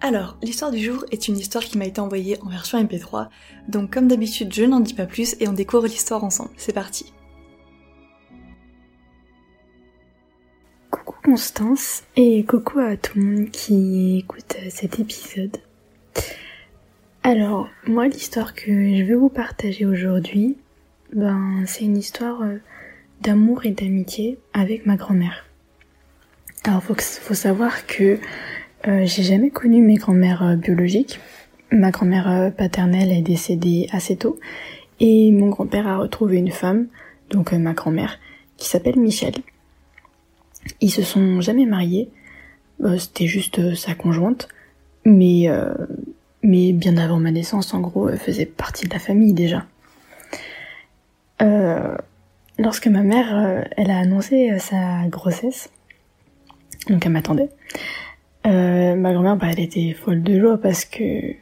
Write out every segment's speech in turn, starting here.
Alors, l'histoire du jour est une histoire qui m'a été envoyée en version MP3, donc comme d'habitude je n'en dis pas plus et on découvre l'histoire ensemble. C'est parti. Coucou Constance et coucou à tout le monde qui écoute cet épisode. Alors, moi l'histoire que je vais vous partager aujourd'hui, ben c'est une histoire euh, d'amour et d'amitié avec ma grand-mère. Alors faut, faut savoir que euh, j'ai jamais connu mes grand-mères euh, biologiques. Ma grand-mère euh, paternelle est décédée assez tôt et mon grand-père a retrouvé une femme, donc ma grand-mère, qui s'appelle Michel. Ils se sont jamais mariés, c'était juste sa conjointe, mais mais bien avant ma naissance, en gros, elle faisait partie de la famille déjà. lorsque ma mère, elle a annoncé sa grossesse, donc elle m'attendait, euh, ma grand-mère, bah, elle était folle de joie parce que,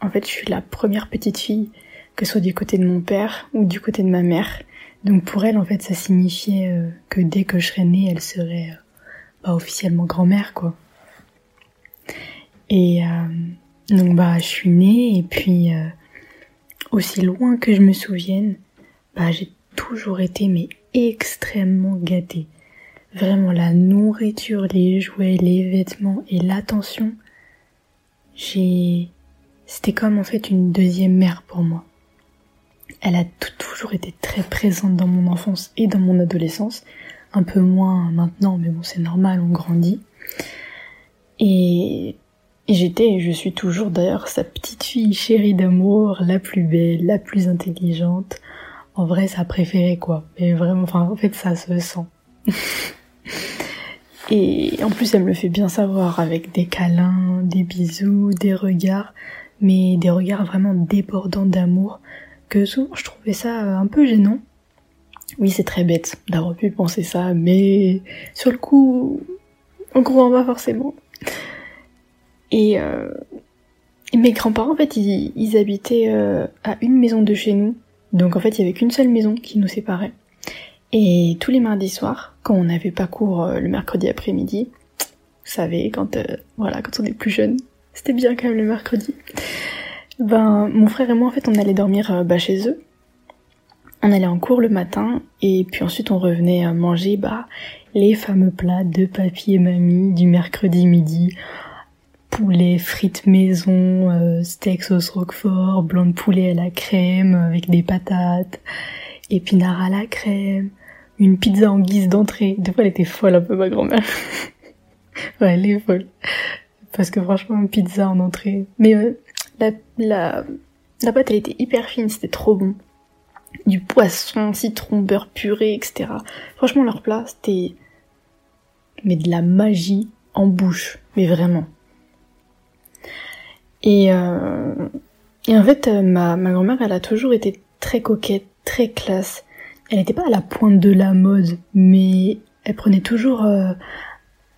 en fait, je suis la première petite fille, que ce soit du côté de mon père ou du côté de ma mère. Donc pour elle, en fait, ça signifiait euh, que dès que je serais née, elle serait euh, bah, officiellement grand-mère, quoi. Et donc bah, je suis née et puis aussi loin que je me souvienne, bah, j'ai toujours été mais extrêmement gâtée. Vraiment la nourriture, les jouets, les vêtements et l'attention. J'ai... C'était comme en fait une deuxième mère pour moi. Elle a toujours été très présente dans mon enfance et dans mon adolescence. Un peu moins maintenant, mais bon c'est normal, on grandit. Et, et j'étais, je suis toujours d'ailleurs sa petite fille chérie d'amour, la plus belle, la plus intelligente. En vrai, sa préférée quoi. Mais vraiment, enfin en fait ça se sent. Et en plus, elle me le fait bien savoir avec des câlins, des bisous, des regards, mais des regards vraiment débordants d'amour, que souvent je trouvais ça un peu gênant. Oui, c'est très bête d'avoir pu penser ça, mais sur le coup, on croit pas forcément. Et, euh, mes grands-parents, en fait, ils, habitaient euh, à une maison de chez nous. Donc en fait, il y avait qu'une seule maison qui nous séparait. Et tous les mardis soirs, quand on n'avait pas cours euh, le mercredi après-midi, vous savez, quand euh, quand on est plus jeune, c'était bien quand même le mercredi. Ben, mon frère et moi, en fait, on allait dormir euh, bah, chez eux. On allait en cours le matin et puis ensuite on revenait manger bah les fameux plats de papy et mamie du mercredi midi. Poulet, frites maison, steak sauce roquefort, blanc de poulet à la crème avec des patates, épinards à la crème, une pizza en guise d'entrée. Des fois, elle était folle un peu, ma grand-mère. ouais, elle est folle. Parce que franchement, une pizza en entrée. Mais euh, la, la, la pâte, elle était hyper fine, c'était trop bon. Du poisson, citron, beurre puré, etc. Franchement, leur plat, c'était... Mais de la magie en bouche. Mais vraiment. Et, euh... et en fait, euh, ma, ma grand-mère, elle a toujours été très coquette, très classe elle n'était pas à la pointe de la mode, mais elle prenait toujours euh,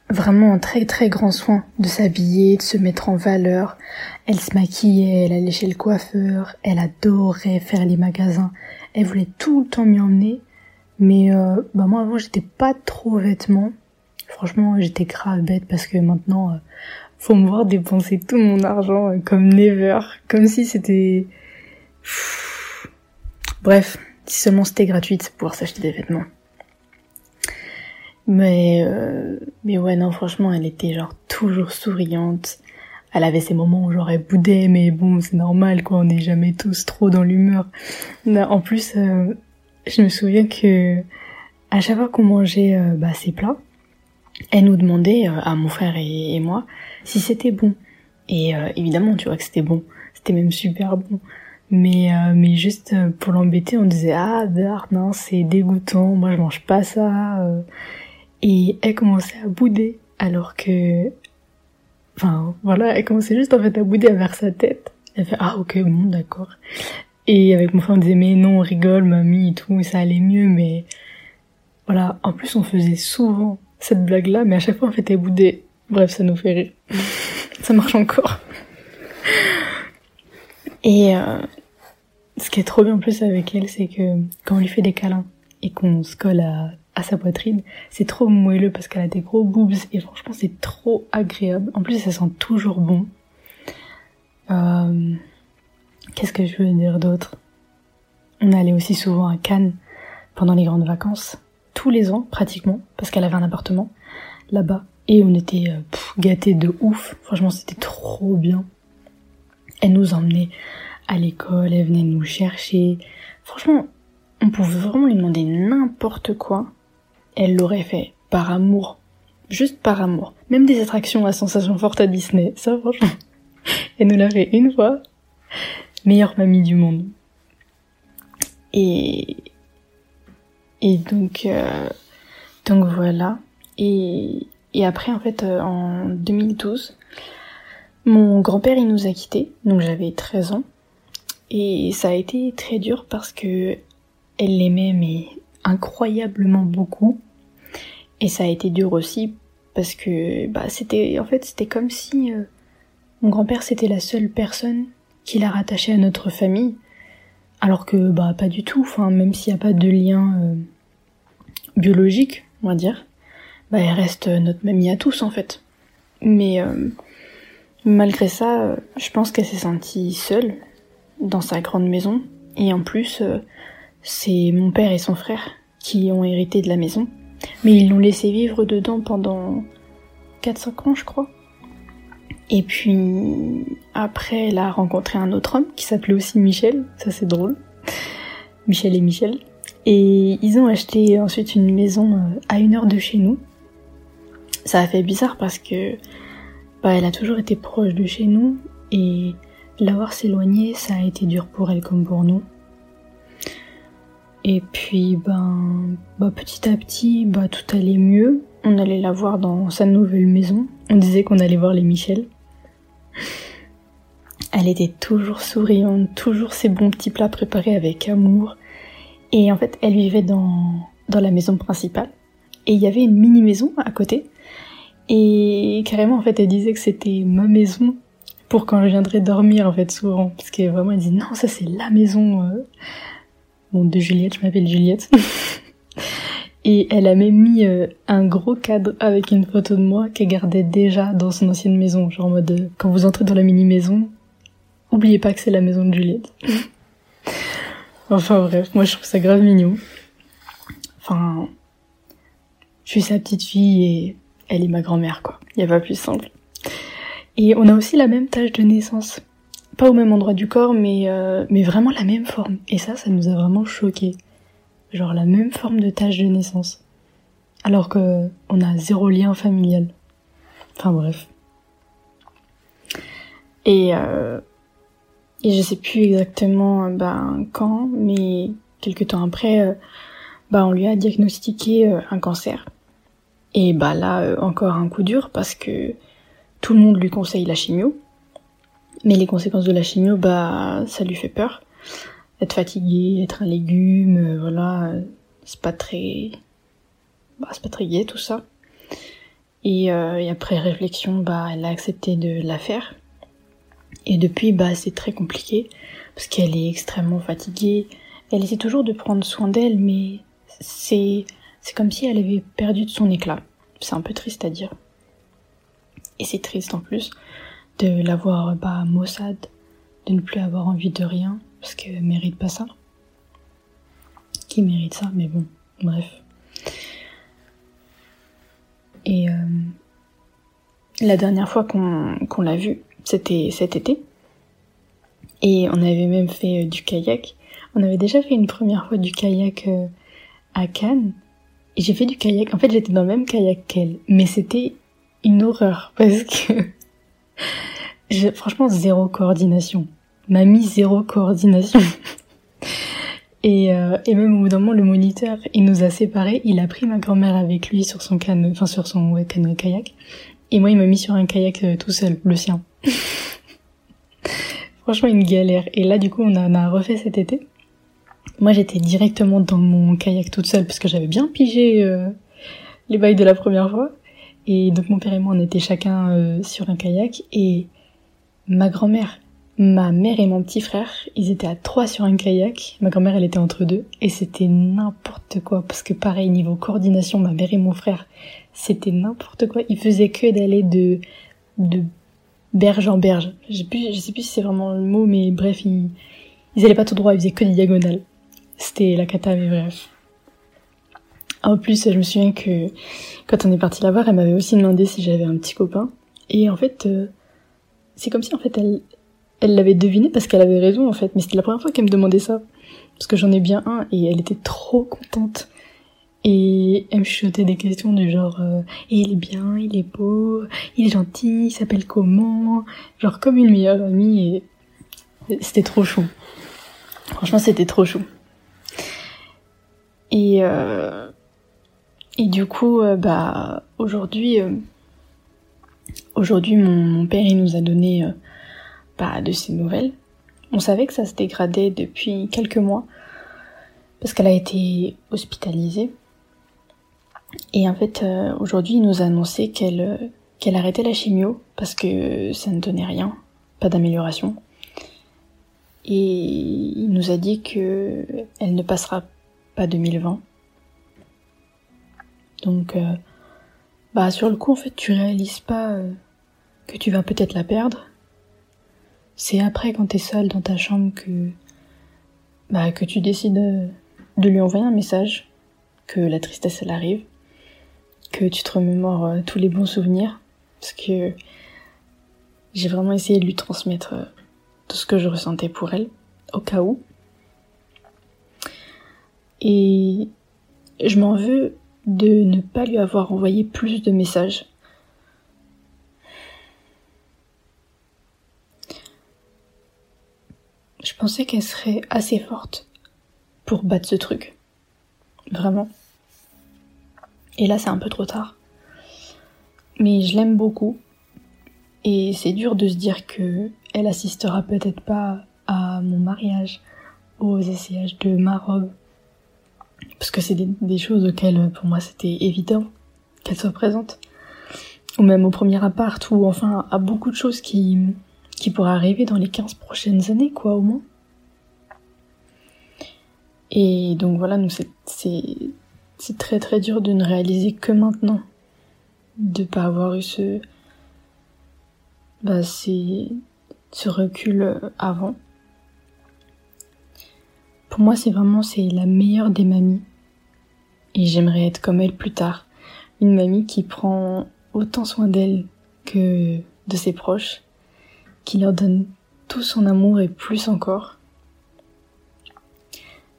vraiment un très très grand soin de s'habiller, de se mettre en valeur. Elle se maquillait, elle allait chez le coiffeur, elle adorait faire les magasins. Elle voulait tout le temps m'y emmener, mais euh, bah moi avant j'étais pas trop vêtements. Franchement j'étais grave bête parce que maintenant euh, faut me voir dépenser tout mon argent euh, comme never, comme si c'était... Bref, si seulement c'était gratuit pour pouvoir s'acheter des vêtements. Mais euh, mais ouais non franchement elle était genre toujours souriante. Elle avait ses moments où j'aurais boudé mais bon c'est normal quoi on n'est jamais tous trop dans l'humeur. En plus euh, je me souviens que à chaque fois qu'on mangeait euh, bah, ses plats elle nous demandait à mon frère et, moi si c'était bon. Et évidemment, tu vois que c'était bon. C'était même super bon. Mais, mais juste pour l'embêter, on disait ah non c'est dégoûtant, moi je mange pas ça. Et elle commençait à bouder alors que Enfin, voilà, elle commençait juste en fait à bouder vers sa tête. Elle fait ah ok bon d'accord. Et avec mon frère on disait mais non on rigole mamie et tout et ça allait mieux mais voilà en plus on faisait souvent cette blague là mais à chaque fois on fait elle bouder. Bref ça nous fait rire. ça marche encore. Et euh, ce qui est trop bien en plus avec elle c'est que quand on lui fait des câlins et qu'on se colle à sa poitrine. C'est trop moelleux parce qu'elle a des gros boobs et franchement c'est trop agréable. En plus ça sent toujours bon. Euh, qu'est-ce que je veux dire d'autre? On allait aussi souvent à Cannes pendant les grandes vacances, tous les ans pratiquement, parce qu'elle avait un appartement là-bas et on était euh, gâtés de ouf. Franchement c'était trop bien. Elle nous emmenait à l'école, elle venait nous chercher. Franchement, on pouvait vraiment lui demander n'importe quoi elle l'aurait fait par amour. Juste par amour. Même des attractions à sensation forte à Disney, ça franchement. Elle nous l'a fait une fois. Meilleure mamie du monde. Et et donc euh, donc voilà. Et et après en fait euh, en 2012, mon grand-père il nous a quittés, donc j'avais 13 ans. Et ça a été très dur parce que elle l'aimait mais incroyablement beaucoup. Et ça a été dur aussi parce que bah c'était en fait c'était comme si euh, mon grand-père c'était la seule personne qui l'a rattaché à notre famille alors que bah pas du tout enfin même s'il n'y a pas de lien euh, biologique on va dire bah elle reste notre mamie à tous en fait mais euh, malgré ça je pense qu'elle s'est sentie seule dans sa grande maison et en plus c'est mon père et son frère qui ont hérité de la maison mais ils l'ont laissé vivre dedans pendant 4-5 ans, je crois. Et puis après, elle a rencontré un autre homme qui s'appelait aussi Michel, ça c'est drôle. Michel et Michel. Et ils ont acheté ensuite une maison euh, à une heure de chez nous. Ça a fait bizarre parce que bah, elle a toujours été proche de chez nous et l'avoir s'éloigné, ça a été dur pour elle comme pour nous. Et puis, ben, bah, petit à petit, bah, tout allait mieux. On allait la voir dans sa nouvelle maison. On disait qu'on allait voir les Michel. Elle était toujours souriante, toujours ses bons petits plats préparés avec amour. Et en fait, elle vivait dans, dans la maison principale. Et il y avait une mini maison à côté. Et carrément, en fait, elle disait que c'était ma maison pour quand je viendrais dormir, en fait, souvent. Parce que vraiment, elle dit non, ça c'est la maison. Euh, de Juliette, je m'appelle Juliette. Et elle a même mis euh, un gros cadre avec une photo de moi qu'elle gardait déjà dans son ancienne maison. Genre en mode, euh, quand vous entrez dans la mini-maison, oubliez pas que c'est la maison de Juliette. enfin bref, moi je trouve ça grave mignon. Enfin, je suis sa petite fille et elle est ma grand-mère quoi. Y a pas plus simple. Et on a aussi la même tâche de naissance pas au même endroit du corps, mais, euh, mais vraiment la même forme. Et ça, ça nous a vraiment choqué. Genre la même forme de tache de naissance. Alors que on a zéro lien familial. Enfin bref. Et, euh, et je sais plus exactement ben, quand, mais quelques temps après, euh, bah, on lui a diagnostiqué euh, un cancer. Et bah là, encore un coup dur parce que tout le monde lui conseille la chimio mais les conséquences de la chimio, bah, ça lui fait peur. Être fatigué, être un légume, euh, voilà, c'est pas très, bah, c'est pas très gai tout ça. Et, euh, et, après réflexion, bah, elle a accepté de la faire. Et depuis, bah, c'est très compliqué parce qu'elle est extrêmement fatiguée. Elle essaie toujours de prendre soin d'elle, mais c'est, c'est comme si elle avait perdu de son éclat. C'est un peu triste à dire. Et c'est triste en plus de l'avoir bah, maussade, de ne plus avoir envie de rien, parce qu'elle mérite pas ça. Qui mérite ça, mais bon, bref. Et euh, la dernière fois qu'on l'a vue, c'était cet été. Et on avait même fait euh, du kayak. On avait déjà fait une première fois du kayak euh, à Cannes. J'ai fait du kayak. En fait, j'étais dans le même kayak qu'elle. Mais c'était une horreur. Parce que... j'ai franchement, zéro coordination. Mamie, zéro coordination. Et, euh, et même au bout d'un moment, le moniteur, il nous a séparés. Il a pris ma grand-mère avec lui sur son enfin sur son kayak. Et moi, il m'a mis sur un kayak euh, tout seul, le sien. Franchement, une galère. Et là, du coup, on a refait cet été. Moi, j'étais directement dans mon kayak toute seule parce que j'avais bien pigé euh, les bails de la première fois. Et donc, mon père et moi, on était chacun euh, sur un kayak. Et ma grand-mère, Ma mère et mon petit frère, ils étaient à trois sur un kayak. Ma grand-mère, elle était entre deux. Et c'était n'importe quoi. Parce que pareil, niveau coordination, ma mère et mon frère, c'était n'importe quoi. Ils faisaient que d'aller de, de berge en berge. Je sais plus, si c'est vraiment le mot, mais bref, ils, ils allaient pas tout droit, ils faisaient que des diagonales. C'était la cata, mais bref. En plus, je me souviens que quand on est parti la voir, elle m'avait aussi demandé si j'avais un petit copain. Et en fait, euh, c'est comme si en fait elle, elle l'avait deviné parce qu'elle avait raison en fait, mais c'était la première fois qu'elle me demandait ça. Parce que j'en ai bien un et elle était trop contente. Et elle me chuchotait des questions du genre euh, il est bien, il est beau, il est gentil, il s'appelle comment? Genre comme une meilleure amie et c'était trop chou. Franchement c'était trop chou. Et euh, et du coup euh, bah aujourd'hui euh, aujourd'hui mon, père il nous a donné pas de ses nouvelles. On savait que ça se dégradait depuis quelques mois parce qu'elle a été hospitalisée. Et en fait, aujourd'hui, il nous a annoncé qu'elle qu'elle arrêtait la chimio parce que ça ne donnait rien, pas d'amélioration. Et il nous a dit que elle ne passera pas 2020. Donc, euh, bah sur le coup, en fait, tu réalises pas euh, que tu vas peut-être la perdre c'est après quand t'es seule dans ta chambre que bah que tu décides de lui envoyer un message, que la tristesse elle arrive, que tu te remémores euh, tous les bons souvenirs, parce que j'ai vraiment essayé de lui transmettre euh, tout ce que je ressentais pour elle, au cas où. Et je m'en veux de ne pas lui avoir envoyé plus de messages je pensais qu'elle serait assez forte pour battre ce truc. Vraiment. Et là, c'est un peu trop tard. Mais je l'aime beaucoup. Et c'est dur de se dire que elle assistera peut-être pas à mon mariage, aux essayages de ma robe. Parce que c'est des, choses auxquelles, pour moi, c'était évident qu'elle soit présente. Ou même au premier appart, ou enfin à beaucoup de choses qui, qui pourrait arriver dans les 15 prochaines années, quoi, au moins. Et donc voilà, donc c'est, très très dur de ne réaliser que maintenant. De pas avoir eu ce, bah, ce recul avant. Pour moi, c'est vraiment, c'est la meilleure des mamies. Et j'aimerais être comme elle plus tard. Une mamie qui prend autant soin d'elle que de ses proches qui leur donne tout son amour et plus encore.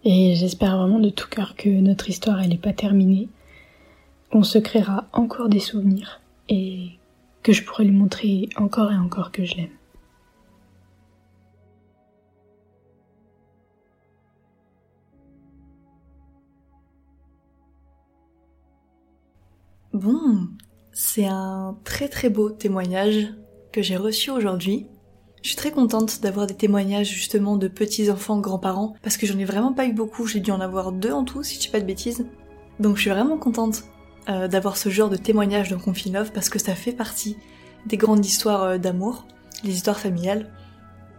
Et j'espère vraiment de tout cœur que notre histoire elle n'est pas terminée, qu'on se créera encore des souvenirs et que je pourrai lui montrer encore et encore que je l'aime. Bon, c'est un très très beau témoignage que j'ai reçu aujourd'hui. Je suis très contente d'avoir des témoignages justement de petits enfants grands-parents parce que j'en ai vraiment pas eu beaucoup, j'ai dû en avoir deux en tout si je dis pas de bêtises. Donc je suis vraiment contente euh, d'avoir ce genre de témoignage dans Confine Love parce que ça fait partie des grandes histoires euh, d'amour, les histoires familiales.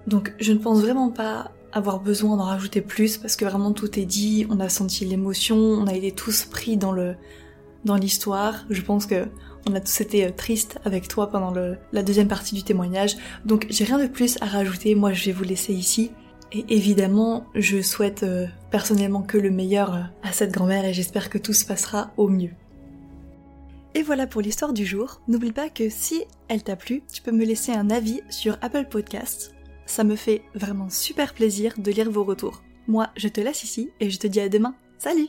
Donc je ne pense vraiment pas avoir besoin d'en rajouter plus parce que vraiment tout est dit, on a senti l'émotion, on a été tous pris dans le dans l'histoire. Je pense que on a tous été euh, tristes avec toi pendant la deuxième partie du témoignage. Donc j'ai rien de plus à rajouter, moi je vais vous laisser ici. Et évidemment, je souhaite euh, personnellement que le meilleur euh, à cette grand-mère et j'espère que tout se passera au mieux. Et voilà pour l'histoire du jour. N'oublie pas que si elle t'a plu, tu peux me laisser un avis sur Apple Podcasts. Ça me fait vraiment super plaisir de lire vos retours. Moi, je te laisse ici et je te dis à demain. Salut